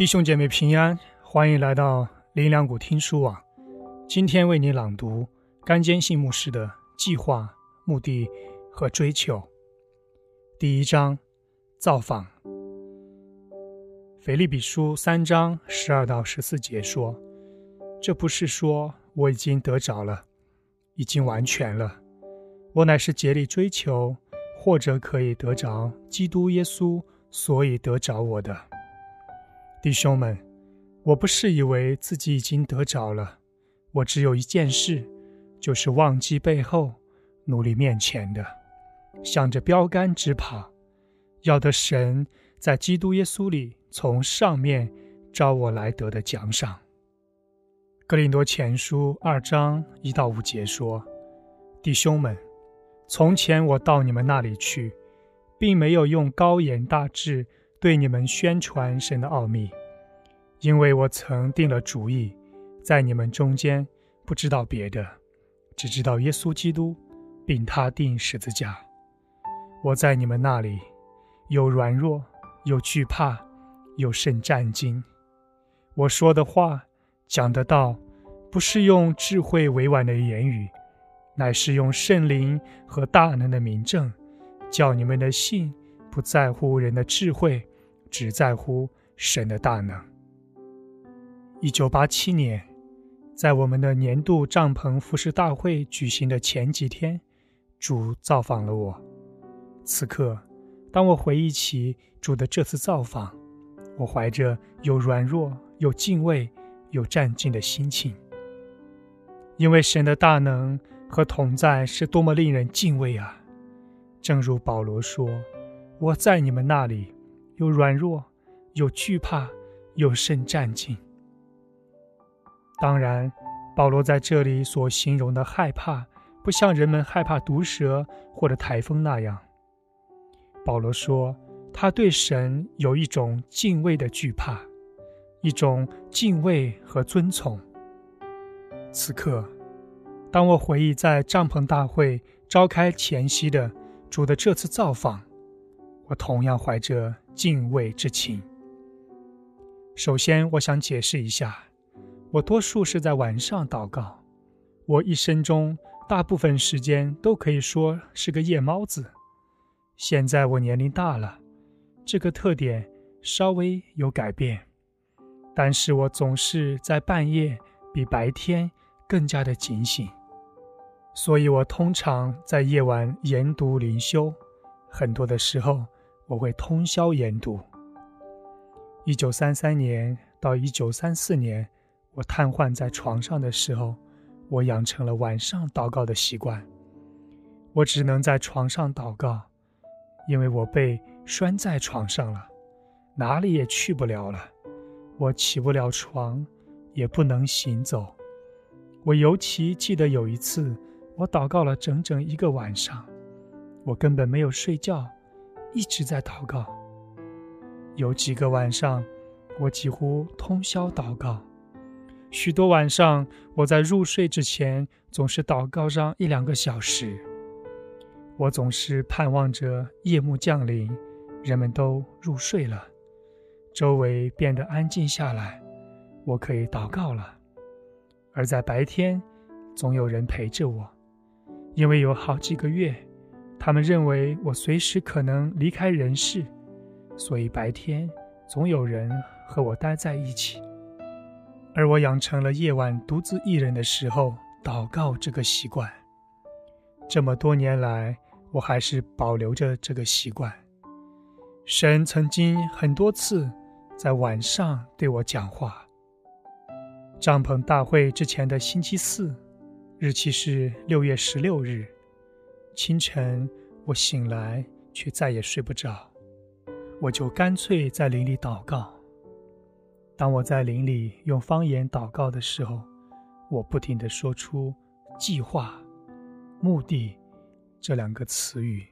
弟兄姐妹平安，欢迎来到林良谷听书网。今天为你朗读甘坚信牧师的《计划、目的和追求》第一章：造访。腓利比书三章十二到十四节说：“这不是说我已经得着了，已经完全了。我乃是竭力追求，或者可以得着基督耶稣，所以得着我的。”弟兄们，我不是以为自己已经得着了，我只有一件事，就是忘记背后，努力面前的，向着标杆直跑，要得神在基督耶稣里从上面招我来得的奖赏。格林多前书二章一到五节说：“弟兄们，从前我到你们那里去，并没有用高言大志。”对你们宣传神的奥秘，因为我曾定了主意，在你们中间不知道别的，只知道耶稣基督，并他定十字架。我在你们那里有软弱，有惧怕，有甚战惊。我说的话，讲的道，不是用智慧委婉的言语，乃是用圣灵和大能的明证，叫你们的信不在乎人的智慧。只在乎神的大能。一九八七年，在我们的年度帐篷服饰大会举行的前几天，主造访了我。此刻，当我回忆起主的这次造访，我怀着有软弱、有敬畏、有战兢的心情，因为神的大能和同在是多么令人敬畏啊！正如保罗说：“我在你们那里。”有软弱，有惧怕，有甚战兢。当然，保罗在这里所形容的害怕，不像人们害怕毒蛇或者台风那样。保罗说，他对神有一种敬畏的惧怕，一种敬畏和尊崇。此刻，当我回忆在帐篷大会召开前夕的主的这次造访，我同样怀着。敬畏之情。首先，我想解释一下，我多数是在晚上祷告。我一生中大部分时间都可以说是个夜猫子。现在我年龄大了，这个特点稍微有改变，但是我总是在半夜比白天更加的警醒，所以我通常在夜晚研读灵修，很多的时候。我会通宵研读。一九三三年到一九三四年，我瘫痪在床上的时候，我养成了晚上祷告的习惯。我只能在床上祷告，因为我被拴在床上了，哪里也去不了了。我起不了床，也不能行走。我尤其记得有一次，我祷告了整整一个晚上，我根本没有睡觉。一直在祷告，有几个晚上，我几乎通宵祷告。许多晚上，我在入睡之前总是祷告上一两个小时。我总是盼望着夜幕降临，人们都入睡了，周围变得安静下来，我可以祷告了。而在白天，总有人陪着我，因为有好几个月。他们认为我随时可能离开人世，所以白天总有人和我待在一起。而我养成了夜晚独自一人的时候祷告这个习惯。这么多年来，我还是保留着这个习惯。神曾经很多次在晚上对我讲话。帐篷大会之前的星期四，日期是六月十六日。清晨，我醒来却再也睡不着，我就干脆在林里祷告。当我在林里用方言祷告的时候，我不停地说出“计划”“目的”这两个词语。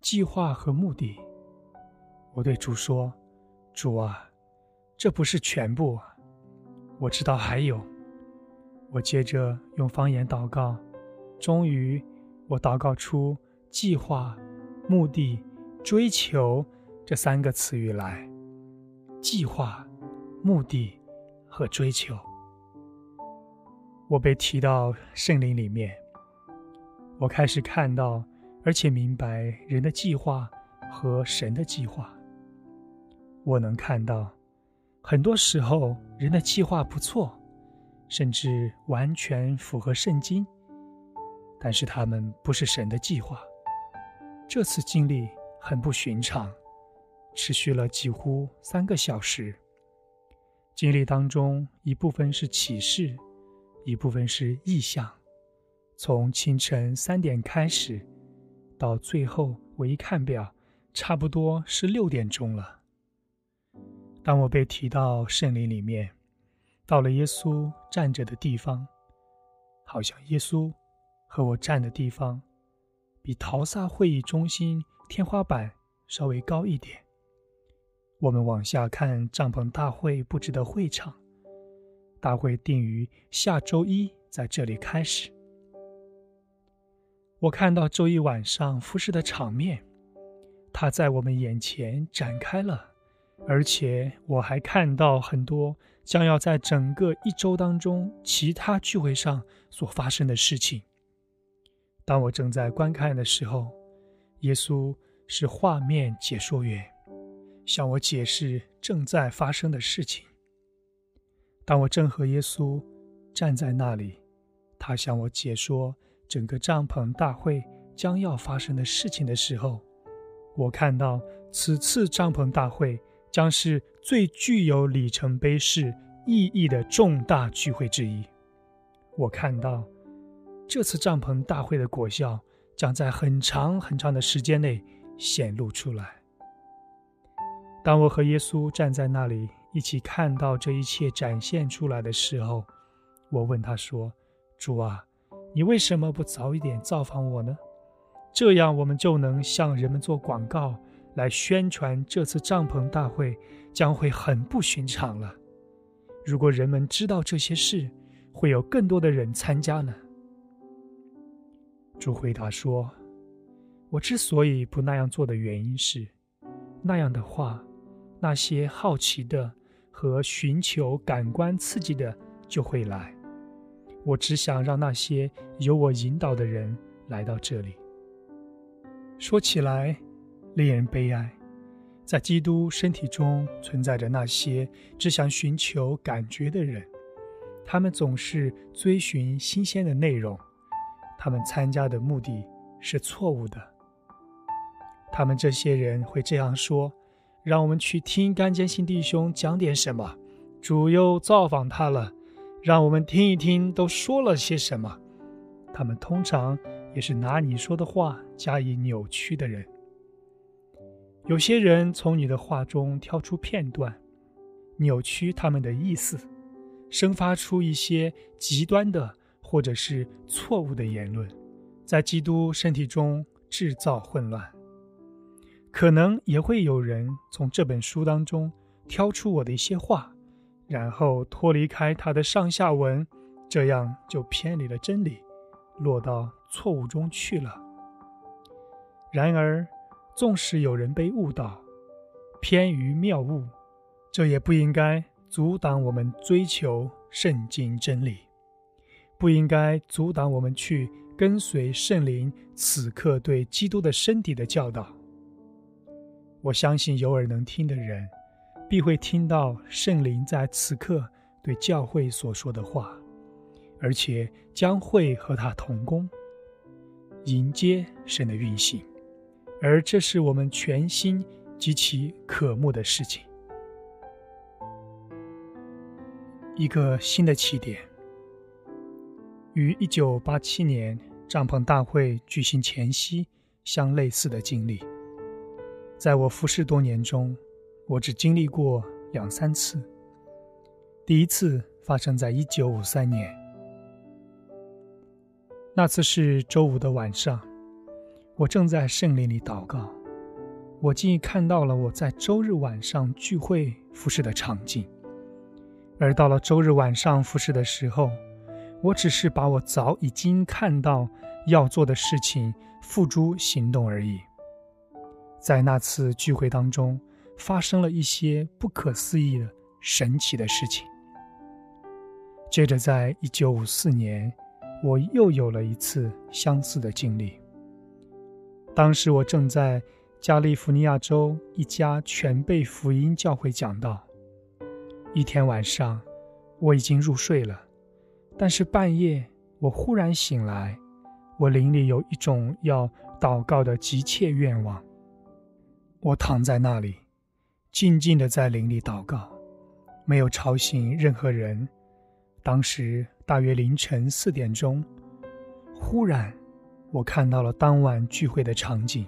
计划和目的，我对主说：“主啊，这不是全部，我知道还有。”我接着用方言祷告，终于。我祷告出“计划”“目的”“追求”这三个词语来，计划、目的和追求。我被提到圣灵里面，我开始看到，而且明白人的计划和神的计划。我能看到，很多时候人的计划不错，甚至完全符合圣经，但是他们不是神的计划。这次经历很不寻常。持续了几乎三个小时。经历当中，一部分是启示，一部分是意象。从清晨三点开始，到最后，我一看表，差不多是六点钟了。当我被提到圣灵里面，到了耶稣站着的地方，好像耶稣和我站的地方，比陶萨会议中心天花板稍微高一点。我们往下看帐篷大会布置的会场，大会定于下周一在这里开始。我看到周一晚上服饰的场面，它在我们眼前展开了，而且我还看到很多将要在整个一周当中其他聚会上所发生的事情。当我正在观看的时候，耶稣是画面解说员。向我解释正在发生的事情。当我正和耶稣站在那里，他向我解说整个帐篷大会将要发生的事情的时候，我看到此次帐篷大会将是最具有里程碑式意义的重大聚会之一。我看到这次帐篷大会的果效将在很长很长的时间内显露出来。当我和耶稣站在那里，一起看到这一切展现出来的时候，我问他说：“主啊，你为什么不早一点造访我呢？这样我们就能向人们做广告，来宣传这次帐篷大会将会很不寻常了。如果人们知道这些事，会有更多的人参加呢。”主回答说：“我之所以不那样做的原因是，那样的话。”那些好奇的和寻求感官刺激的就会来。我只想让那些由我引导的人来到这里。说起来，令人悲哀，在基督身体中存在着那些只想寻求感觉的人，他们总是追寻新鲜的内容，他们参加的目的是错误的。他们这些人会这样说。让我们去听甘坚信弟兄讲点什么。主又造访他了，让我们听一听都说了些什么。他们通常也是拿你说的话加以扭曲的人。有些人从你的话中挑出片段，扭曲他们的意思，生发出一些极端的或者是错误的言论，在基督身体中制造混乱。可能也会有人从这本书当中挑出我的一些话，然后脱离开它的上下文，这样就偏离了真理，落到错误中去了。然而，纵使有人被误导，偏于谬误，这也不应该阻挡我们追求圣经真理，不应该阻挡我们去跟随圣灵此刻对基督的身体的教导。我相信有耳能听的人，必会听到圣灵在此刻对教会所说的话，而且将会和他同工，迎接神的运行，而这是我们全心极其渴慕的事情。一个新的起点，与一九八七年帐篷大会举行前夕相类似的经历。在我服侍多年中，我只经历过两三次。第一次发生在一九五三年，那次是周五的晚上，我正在圣林里祷告，我竟看到了我在周日晚上聚会服侍的场景。而到了周日晚上服侍的时候，我只是把我早已经看到要做的事情付诸行动而已。在那次聚会当中，发生了一些不可思议的神奇的事情。接着，在一九五四年，我又有了一次相似的经历。当时我正在加利福尼亚州一家全备福音教会讲道。一天晚上，我已经入睡了，但是半夜我忽然醒来，我灵里有一种要祷告的急切愿望。我躺在那里，静静的在灵里祷告，没有吵醒任何人。当时大约凌晨四点钟，忽然我看到了当晚聚会的场景。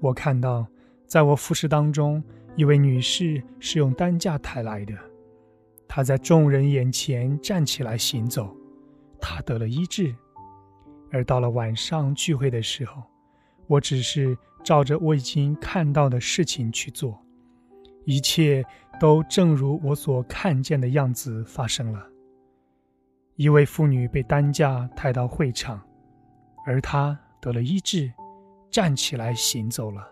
我看到，在我服侍当中。一位女士是用担架抬来的，他在众人眼前站起来行走，他得了医治。而到了晚上聚会的时候，我只是照着我已经看到的事情去做，一切都正如我所看见的样子发生了。一位妇女被担架抬到会场，而她得了医治，站起来行走了。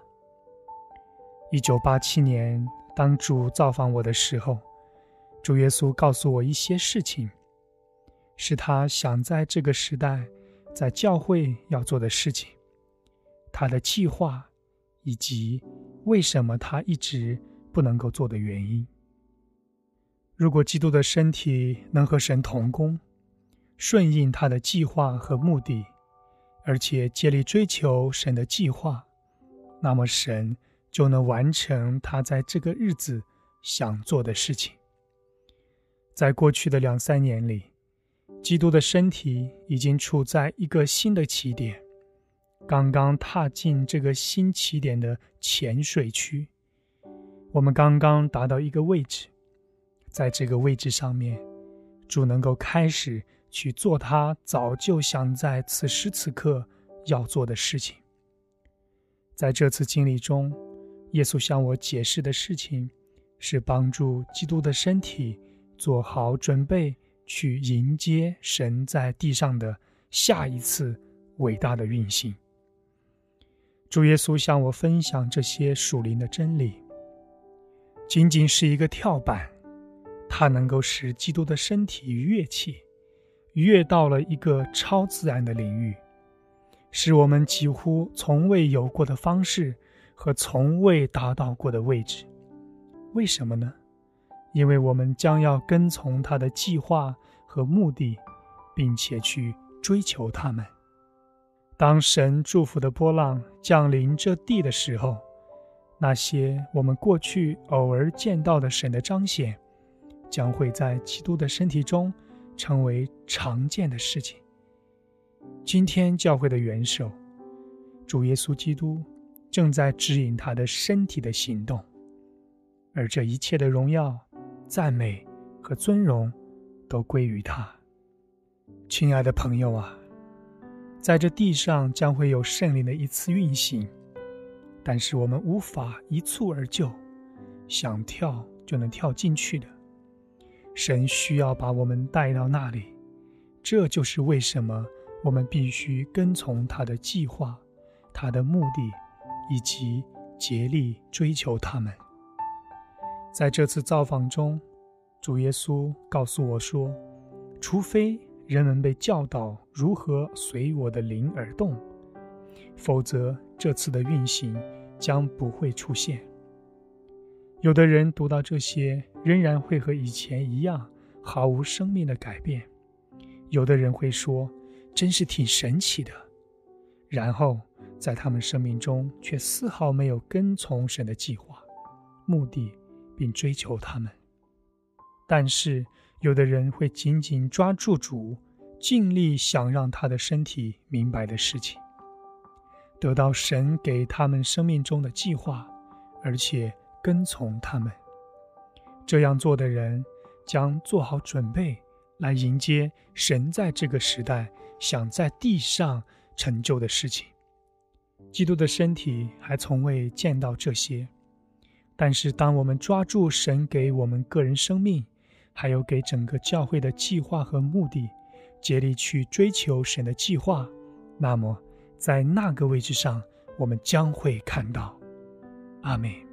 一九八七年，当主造访我的时候，主耶稣告诉我一些事情，是他想在这个时代，在教会要做的事情，他的计划，以及为什么他一直不能够做的原因。如果基督的身体能和神同工，顺应他的计划和目的，而且竭力追求神的计划，那么神。就能完成他在这个日子想做的事情。在过去的两三年里，基督的身体已经处在一个新的起点，刚刚踏进这个新起点的浅水区。我们刚刚达到一个位置，在这个位置上面，主能够开始去做他早就想在此时此刻要做的事情。在这次经历中。耶稣向我解释的事情，是帮助基督的身体做好准备，去迎接神在地上的下一次伟大的运行。主耶稣向我分享这些属灵的真理，仅仅是一个跳板，它能够使基督的身体跃起，跃到了一个超自然的领域，使我们几乎从未有过的方式。和从未达到过的位置，为什么呢？因为我们将要跟从他的计划和目的，并且去追求他们。当神祝福的波浪降临这地的时候，那些我们过去偶尔见到的神的彰显，将会在基督的身体中成为常见的事情。今天教会的元首，主耶稣基督。正在指引他的身体的行动，而这一切的荣耀、赞美和尊荣都归于他。亲爱的朋友啊，在这地上将会有圣灵的一次运行，但是我们无法一蹴而就，想跳就能跳进去的。神需要把我们带到那里，这就是为什么我们必须跟从他的计划、他的目的。以及竭力追求他们。在这次造访中，主耶稣告诉我说：“除非人们被教导如何随我的灵而动，否则这次的运行将不会出现。”有的人读到这些，仍然会和以前一样毫无生命的改变；有的人会说：“真是挺神奇的。”然后。在他们生命中，却丝毫没有跟从神的计划、目的，并追求他们。但是，有的人会紧紧抓住主，尽力想让他的身体明白的事情，得到神给他们生命中的计划，而且跟从他们。这样做的人将做好准备，来迎接神在这个时代想在地上成就的事情。基督的身体还从未见到这些，但是当我们抓住神给我们个人生命，还有给整个教会的计划和目的，竭力去追求神的计划，那么在那个位置上，我们将会看到。阿门。